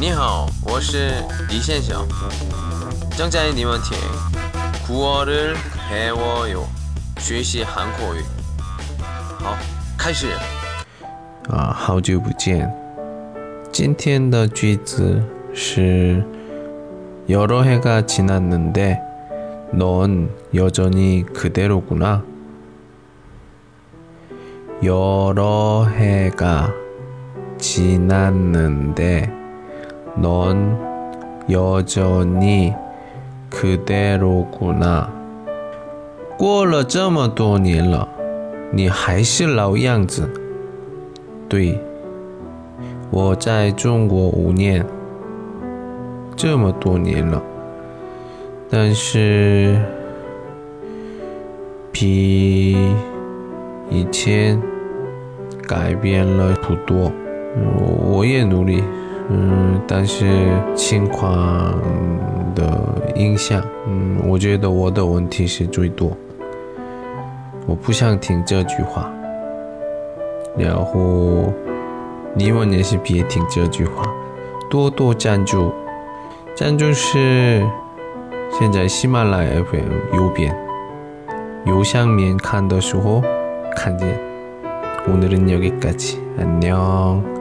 你好，我是李先生。正在你们听古어를배워요学习韩国语。好，开始。啊，好久不见。今天的句子是여러해가지났는데넌여전히그대로구나 여러 해가 지났는데 넌 여전히 그대로구나. 过了这么多年了，你还是老样子。对，我在中国五年，这么多年了，但是比以前。改变了不多，我也努力， 嗯，但是情况的影响，嗯，我觉得我的问题是最多。我不想听这句话，然后你们也是别听这句话，多多赞助，赞助是现在喜马拉雅 FM 右边右上面看的时候看见。 오늘은 여기까지. 안녕.